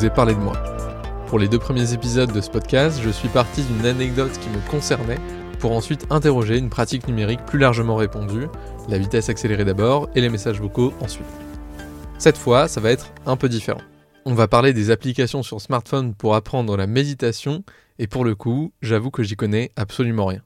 Vous ai de moi. Pour les deux premiers épisodes de ce podcast, je suis parti d'une anecdote qui me concernait pour ensuite interroger une pratique numérique plus largement répandue, la vitesse accélérée d'abord et les messages vocaux ensuite. Cette fois, ça va être un peu différent. On va parler des applications sur smartphone pour apprendre la méditation, et pour le coup, j'avoue que j'y connais absolument rien.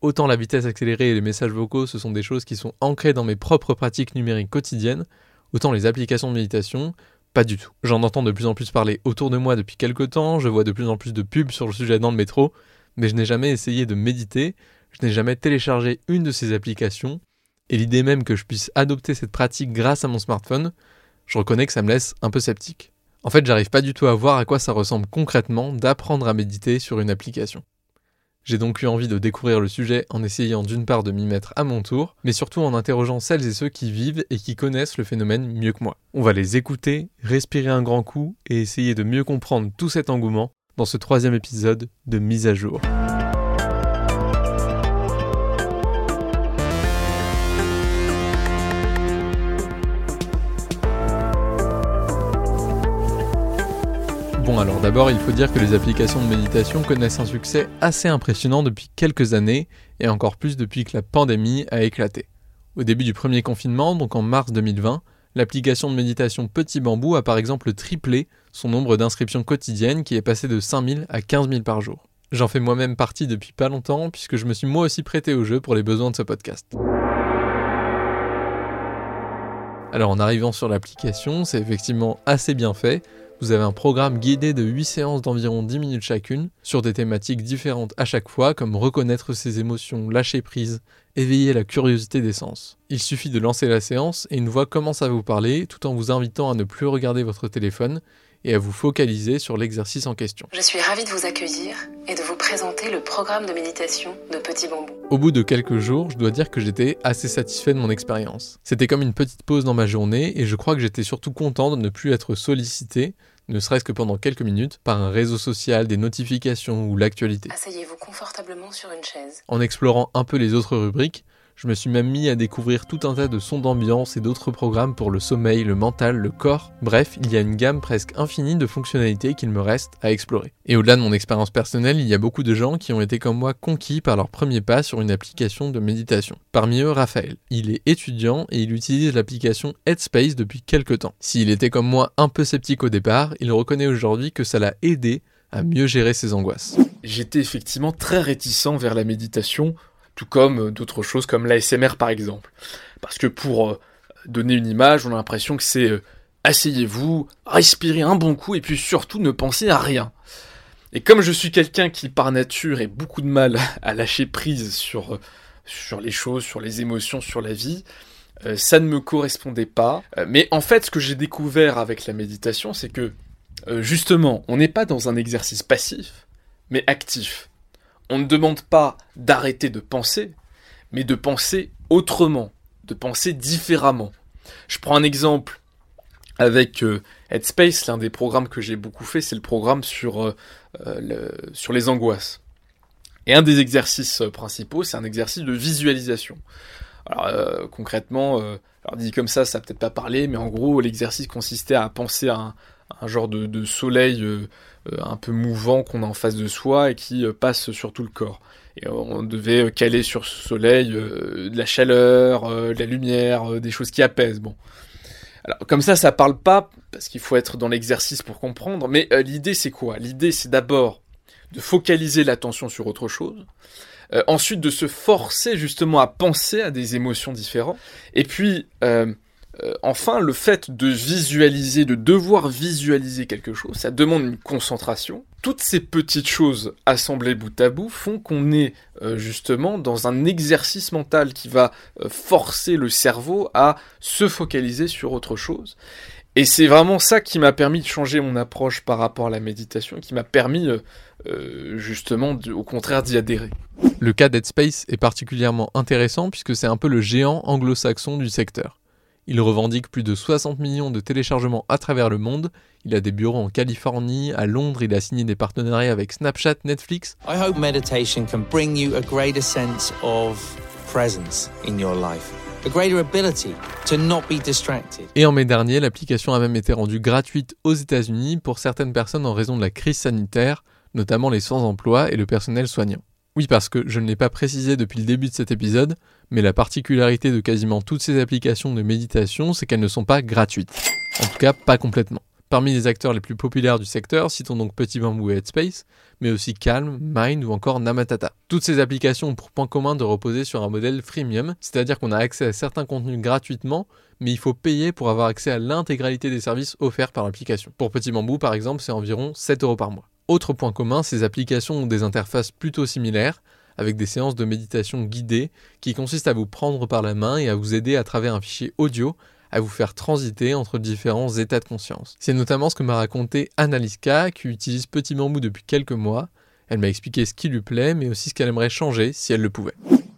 Autant la vitesse accélérée et les messages vocaux, ce sont des choses qui sont ancrées dans mes propres pratiques numériques quotidiennes, autant les applications de méditation, pas du tout. J'en entends de plus en plus parler autour de moi depuis quelques temps, je vois de plus en plus de pubs sur le sujet dans le métro, mais je n'ai jamais essayé de méditer, je n'ai jamais téléchargé une de ces applications, et l'idée même que je puisse adopter cette pratique grâce à mon smartphone, je reconnais que ça me laisse un peu sceptique. En fait, j'arrive pas du tout à voir à quoi ça ressemble concrètement d'apprendre à méditer sur une application. J'ai donc eu envie de découvrir le sujet en essayant d'une part de m'y mettre à mon tour, mais surtout en interrogeant celles et ceux qui vivent et qui connaissent le phénomène mieux que moi. On va les écouter, respirer un grand coup et essayer de mieux comprendre tout cet engouement dans ce troisième épisode de Mise à jour. Alors d'abord il faut dire que les applications de méditation connaissent un succès assez impressionnant depuis quelques années et encore plus depuis que la pandémie a éclaté. Au début du premier confinement, donc en mars 2020, l'application de méditation Petit Bambou a par exemple triplé son nombre d'inscriptions quotidiennes qui est passé de 5000 à 15 000 par jour. J'en fais moi-même partie depuis pas longtemps puisque je me suis moi aussi prêté au jeu pour les besoins de ce podcast. Alors en arrivant sur l'application, c'est effectivement assez bien fait, vous avez un programme guidé de 8 séances d'environ 10 minutes chacune, sur des thématiques différentes à chaque fois, comme reconnaître ses émotions, lâcher prise, éveiller la curiosité des sens. Il suffit de lancer la séance et une voix commence à vous parler, tout en vous invitant à ne plus regarder votre téléphone et à vous focaliser sur l'exercice en question. Je suis ravie de vous accueillir et de vous présenter le programme de méditation de Petit Bambou. Au bout de quelques jours, je dois dire que j'étais assez satisfait de mon expérience. C'était comme une petite pause dans ma journée et je crois que j'étais surtout content de ne plus être sollicité, ne serait-ce que pendant quelques minutes, par un réseau social, des notifications ou l'actualité. Asseyez-vous confortablement sur une chaise. En explorant un peu les autres rubriques, je me suis même mis à découvrir tout un tas de sons d'ambiance et d'autres programmes pour le sommeil, le mental, le corps. Bref, il y a une gamme presque infinie de fonctionnalités qu'il me reste à explorer. Et au-delà de mon expérience personnelle, il y a beaucoup de gens qui ont été comme moi conquis par leur premier pas sur une application de méditation. Parmi eux, Raphaël. Il est étudiant et il utilise l'application Headspace depuis quelques temps. S'il était comme moi un peu sceptique au départ, il reconnaît aujourd'hui que ça l'a aidé à mieux gérer ses angoisses. J'étais effectivement très réticent vers la méditation tout comme euh, d'autres choses comme l'ASMR par exemple. Parce que pour euh, donner une image, on a l'impression que c'est euh, asseyez-vous, respirez un bon coup et puis surtout ne pensez à rien. Et comme je suis quelqu'un qui par nature ait beaucoup de mal à lâcher prise sur, sur les choses, sur les émotions, sur la vie, ça ne me correspondait pas. mais en fait, ce que j'ai découvert avec la méditation, c'est que justement, on n'est pas dans un exercice passif, mais actif on ne demande pas d'arrêter de penser, mais de penser autrement, de penser différemment. Je prends un exemple avec euh, Headspace, l'un des programmes que j'ai beaucoup fait, c'est le programme sur, euh, euh, les angoisses. Et un des exercices principaux, c'est un exercice de visualisation. Alors concrètement, alors dit comme ça, ça peut-être pas parler, mais en gros, l'exercice consistait à penser à un, genre de soleil un peu mouvant qu'on a en face de soi et qui euh, passe sur tout le corps. Et on devait caler sur ce soleil euh, de la chaleur, de la lumière, des choses qui apaisent. Bon. Alors, comme ça, ça parle pas, parce qu'il faut être dans l'exercice pour comprendre, mais l'idée c'est quoi? L'idée c'est d'abord de focaliser l'attention sur autre chose, ensuite de se forcer justement à penser à des émotions différentes, et puis euh, enfin, le fait de visualiser, de devoir visualiser quelque chose, ça demande une concentration. Toutes ces petites choses assemblées bout à bout font qu'on est euh, justement dans un exercice mental qui va euh, forcer le cerveau à se focaliser sur autre chose. Et c'est vraiment ça qui m'a permis de changer mon approche par rapport à la méditation, qui m'a permis justement au contraire d'y adhérer. Le cas d'Headspace est particulièrement intéressant puisque c'est un peu le géant anglo-saxon du secteur. Il revendique plus de 60 millions de téléchargements à travers le monde. Il a des bureaux en Californie, à Londres, il a signé des partenariats avec Snapchat, Netflix. I hope meditation can bring you a greater sense of presence in your life. Et en mai dernier, l'application a même été rendue gratuite aux États-Unis pour certaines personnes en raison de la crise sanitaire, notamment les sans-emploi et le personnel soignant. Oui, parce que je ne l'ai pas précisé depuis le début de cet épisode, mais la particularité de quasiment toutes ces applications de méditation, c'est qu'elles ne sont pas gratuites. En tout cas, pas complètement. Parmi les acteurs les plus populaires du secteur, citons donc Petit Bambou et Headspace, mais aussi Calm, Mind ou encore Namatata. Toutes ces applications ont pour point commun de reposer sur un modèle freemium, c'est-à-dire qu'on a accès à certains contenus gratuitement, mais il faut payer pour avoir accès à l'intégralité des services offerts par l'application. Pour Petit Bambou par exemple, c'est environ 7 euros par mois. Autre point commun, ces applications ont des interfaces plutôt similaires, avec des séances de méditation guidées qui consistent à vous prendre par la main et à vous aider à travers un fichier audio à vous faire transiter entre différents états de conscience. C'est notamment ce que m'a raconté Annaliska, qui utilise Petit Bambou depuis quelques mois. Elle m'a expliqué ce qui lui plaît, mais aussi ce qu'elle aimerait changer si elle le pouvait.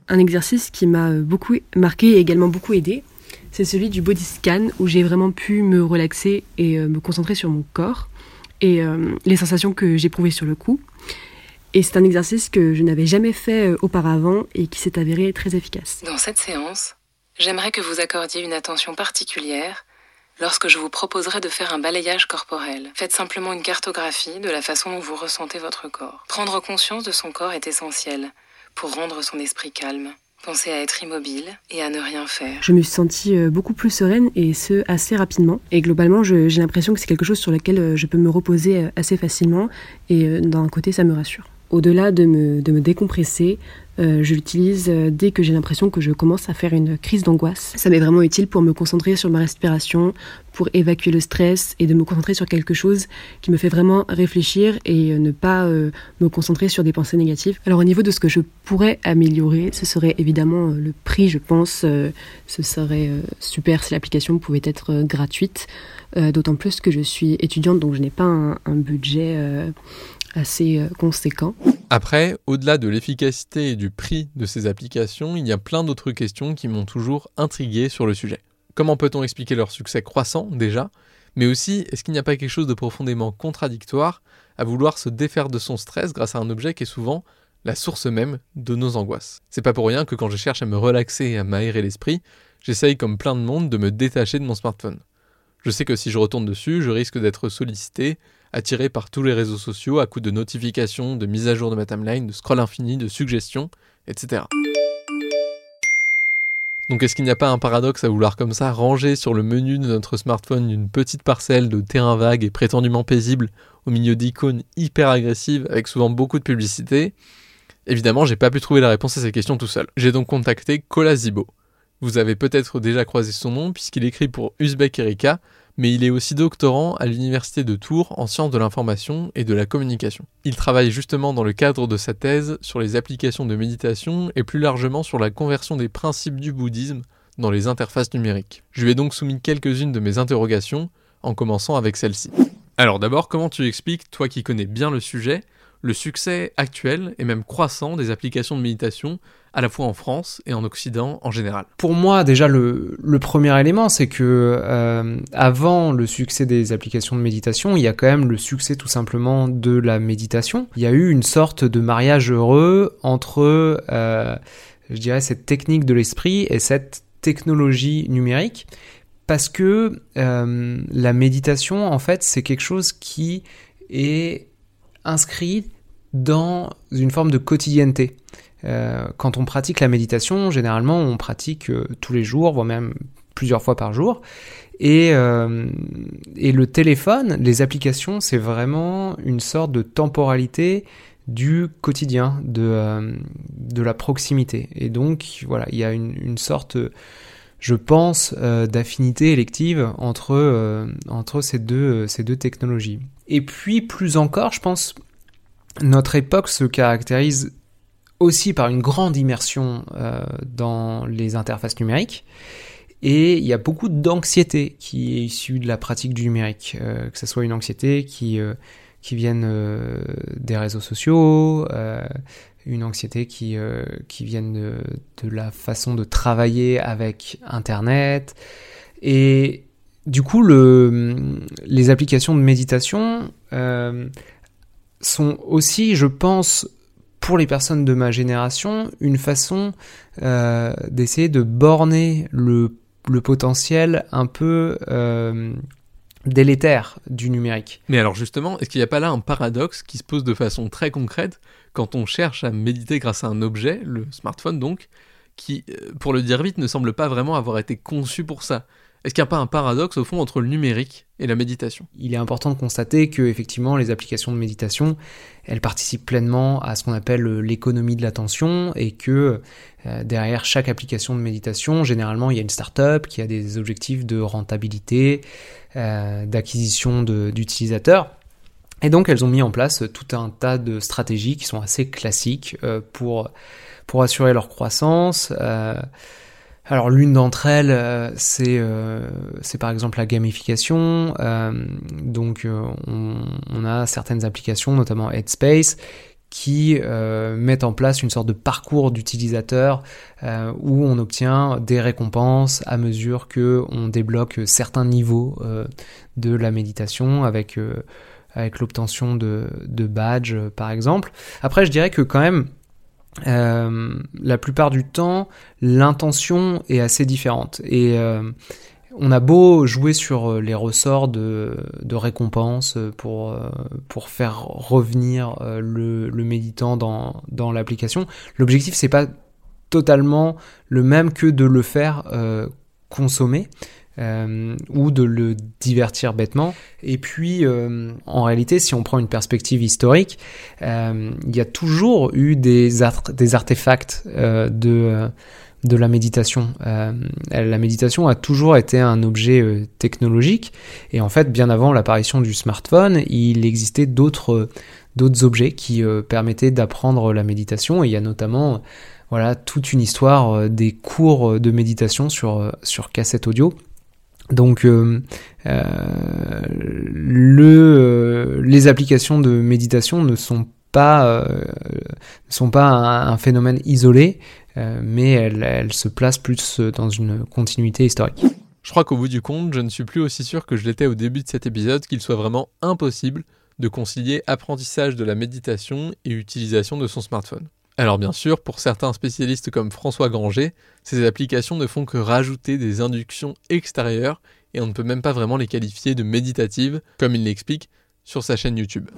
Un exercice qui m'a beaucoup marqué et également beaucoup aidé, c'est celui du body scan, où j'ai vraiment pu me relaxer et euh, me concentrer sur mon corps et euh, les sensations que j'éprouvais sur le coup. Et c'est un exercice que je n'avais jamais fait euh, auparavant et qui s'est avéré très efficace. Dans cette séance, j'aimerais que vous accordiez une attention particulière lorsque je vous proposerai de faire un balayage corporel. Faites simplement une cartographie de la façon dont vous ressentez votre corps. Prendre conscience de son corps est essentiel pour rendre son esprit calme. Pensez à être immobile et à ne rien faire. Je me suis sentie euh, beaucoup plus sereine et ce assez rapidement. Et globalement, j'ai l'impression que c'est quelque chose sur lequel euh, je peux me reposer assez facilement et d'un côté, ça me rassure. Au-delà de me, de me décompresser, euh, je l'utilise euh, dès que j'ai l'impression que je commence à faire une crise d'angoisse. Ça m'est vraiment utile pour me concentrer sur ma respiration, pour évacuer le stress et de me concentrer sur quelque chose qui me fait vraiment réfléchir et euh, ne pas me concentrer sur des pensées négatives. Alors au niveau de ce que je pourrais améliorer, ce serait évidemment le prix, je pense. ce serait super si l'application pouvait être gratuite, d'autant plus que je suis étudiante donc je n'ai pas un, un budget assez euh, conséquent. Après, au-delà de l'efficacité et du prix de ces applications, il y a plein d'autres questions qui m'ont toujours intrigué sur le sujet. Comment peut-on expliquer leur succès croissant déjà? Mais aussi, est-ce qu'il n'y a pas quelque chose de profondément contradictoire à vouloir se défaire de son stress grâce à un objet qui est souvent la source même de nos angoisses? C'est pas pour rien que quand je cherche à me relaxer et à m'aérer l'esprit, j'essaye comme plein de monde de me détacher de mon smartphone. Je sais que si je retourne dessus, je risque d'être sollicité, attiré par tous les réseaux sociaux à coup de notifications, de mises à jour de ma timeline, de scroll infini, de suggestions, etc. Donc est-ce qu'il n'y a pas un paradoxe à vouloir comme ça ranger sur le menu de notre smartphone une petite parcelle de terrain vague et prétendument paisible au milieu d'icônes hyper agressives avec souvent beaucoup de publicité? Évidemment, j'ai pas pu trouver la réponse à ces questions tout seul. J'ai donc contacté Kola Zibo. Vous avez peut-être déjà croisé son nom puisqu'il écrit pour Uzbek Erika, mais il est aussi doctorant à l'université de Tours en sciences de l'information et de la communication. Il travaille justement dans le cadre de sa thèse sur les applications de méditation et plus largement sur la conversion des principes du bouddhisme dans les interfaces numériques. Je lui ai donc soumis quelques-unes de mes interrogations, en commençant avec celle-ci. Alors d'abord, comment tu expliques, toi qui connais bien le sujet, le succès actuel et même croissant des applications de méditation, à la fois en France et en Occident en général. Pour moi, déjà, le, premier élément, c'est que euh, avant le succès des applications de méditation, il y a quand même le succès tout simplement de la méditation. Il y a eu une sorte de mariage heureux entre, euh, je dirais, cette technique de l'esprit et cette technologie numérique. Parce que euh, la méditation, en fait, c'est quelque chose qui est inscrit dans une forme de quotidienneté. Euh, quand on pratique la méditation, généralement on pratique euh, tous les jours, voire même plusieurs fois par jour. Et, euh, et le téléphone, les applications, c'est vraiment une sorte de temporalité du quotidien, de, la proximité. Et donc, voilà, il y a une, sorte, je pense, d'affinité élective entre, ces deux technologies. Et puis, plus encore, je pense, notre époque se caractérise aussi par une grande immersion euh, dans les interfaces numériques. Et il y a beaucoup d'anxiété qui est issue de la pratique du numérique, euh, que ce soit une anxiété qui, euh, qui vienne des réseaux sociaux, une anxiété qui, qui vienne de, de, la façon de travailler avec Internet. Et du coup, le, les applications de méditation sont aussi, je pense, pour les personnes de ma génération, une façon euh, d'essayer de borner le, potentiel un peu euh, délétère du numérique. Mais alors justement, est-ce qu'il n'y a pas là un paradoxe qui se pose de façon très concrète quand on cherche à méditer grâce à un objet, le smartphone donc, qui, euh, pour le dire vite, ne semble pas vraiment avoir été conçu pour ça? Est-ce qu'il n'y a pas un paradoxe au fond entre le numérique et la méditation? Il est important de constater que effectivement les applications de méditation, elles participent pleinement à ce qu'on appelle l'économie de l'attention et que euh, derrière chaque application de méditation, généralement il y a une start-up qui a des objectifs de rentabilité, euh, d'acquisition d'utilisateurs. Et donc elles ont mis en place tout un tas de stratégies qui sont assez classiques euh, pour, pour assurer leur croissance. Alors l'une d'entre elles, euh, c'est euh, c'est par exemple la gamification. Euh, donc on, a certaines applications, notamment Headspace, qui mettent en place une sorte de parcours d'utilisateur où on obtient des récompenses à mesure que on débloque certains niveaux de la méditation avec l'obtention de badges par exemple. Après je dirais que quand même euh, la plupart du temps, l'intention est assez différente. Et euh, on a beau jouer sur euh, les ressorts de, de récompense pour, faire revenir le, méditant dans, dans l'application, l'objectif c'est pas totalement le même que de le faire consommer. Euh, ou de le divertir bêtement. Et puis, euh, en réalité, si on prend une perspective historique, euh, il y a toujours eu des, des artefacts de de la méditation. la méditation a toujours été un objet technologique et en fait, bien avant l'apparition du smartphone, il existait d'autres d'autres objets qui permettaient d'apprendre la méditation. Il y a notamment voilà toute une histoire des cours de méditation sur sur cassette audio donc euh, euh, le, euh, les applications de méditation ne sont pas, un, phénomène isolé, mais elles, elles, se placent plus dans une continuité historique. Je crois qu'au bout du compte, je ne suis plus aussi sûr que je l'étais au début de cet épisode qu'il soit vraiment impossible de concilier apprentissage de la méditation et utilisation de son smartphone. Alors bien sûr, pour certains spécialistes comme François Granger, ces applications ne font que rajouter des inductions extérieures et on ne peut même pas vraiment les qualifier de méditatives, comme il l'explique sur sa chaîne YouTube.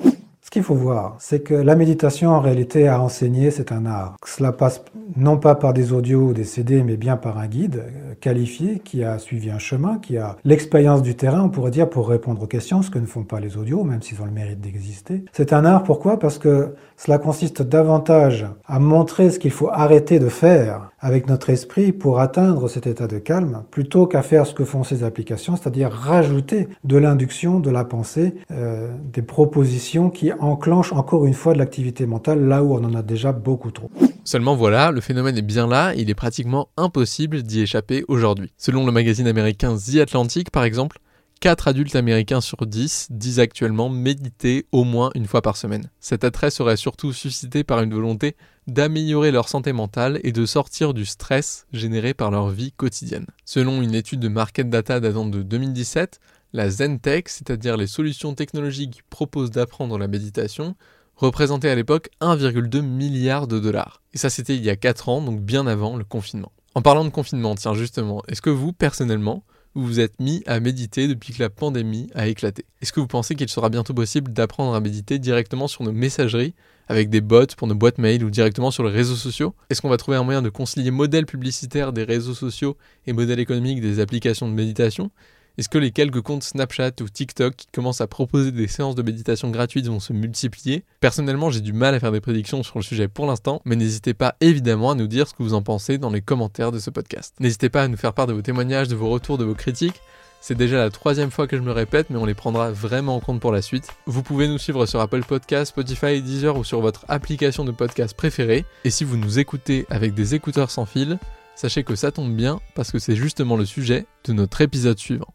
Ce qu'il faut voir, c'est que la méditation, en réalité, à enseigner, c'est un art. Cela passe non pas par des audios ou des CD, mais bien par un guide euh, qualifié qui a suivi un chemin, qui a l'expérience du terrain, on pourrait dire, pour répondre aux questions, ce que ne font pas les audios, même s'ils ont le mérite d'exister. C'est un art, pourquoi? Parce que cela consiste davantage à montrer ce qu'il faut arrêter de faire avec notre esprit pour atteindre cet état de calme, plutôt qu'à faire ce que font ces applications, c'est-à-dire rajouter de l'induction, de la pensée, euh, des propositions qui enclenchent encore une fois de l'activité mentale là où on en a déjà beaucoup trop. Seulement voilà, le phénomène est bien là, il est pratiquement impossible d'y échapper aujourd'hui. Selon le magazine américain The Atlantic par exemple, 4 adultes américains sur 10 disent actuellement méditer au moins une fois par semaine. Cet attrait serait surtout suscité par une volonté d'améliorer leur santé mentale et de sortir du stress généré par leur vie quotidienne. Selon une étude de Market Data datant de 2017, la Zentech, c'est-à-dire les solutions technologiques qui proposent d'apprendre la méditation, représentait à l'époque 1,2 milliard de dollars. Et ça c'était il y a 4 ans, donc bien avant le confinement. En parlant de confinement, tiens justement, est-ce que vous, personnellement, vous vous êtes mis à méditer depuis que la pandémie a éclaté? Est-ce que vous pensez qu'il sera bientôt possible d'apprendre à méditer directement sur nos messageries, avec des bots pour nos boîtes mail ou directement sur les réseaux sociaux? Est-ce qu'on va trouver un moyen de concilier modèle publicitaire des réseaux sociaux et modèle économique des applications de méditation? Est-ce que les quelques comptes Snapchat ou TikTok qui commencent à proposer des séances de méditation gratuites vont se multiplier? Personnellement, j'ai du mal à faire des prédictions sur le sujet pour l'instant, mais n'hésitez pas évidemment à nous dire ce que vous en pensez dans les commentaires de ce podcast. N'hésitez pas à nous faire part de vos témoignages, de vos retours, de vos critiques. C'est déjà la troisième fois que je me répète, mais on les prendra vraiment en compte pour la suite. Vous pouvez nous suivre sur Apple Podcasts, Spotify, Deezer ou sur votre application de podcast préférée. Et si vous nous écoutez avec des écouteurs sans fil, sachez que ça tombe bien parce que c'est justement le sujet de notre épisode suivant.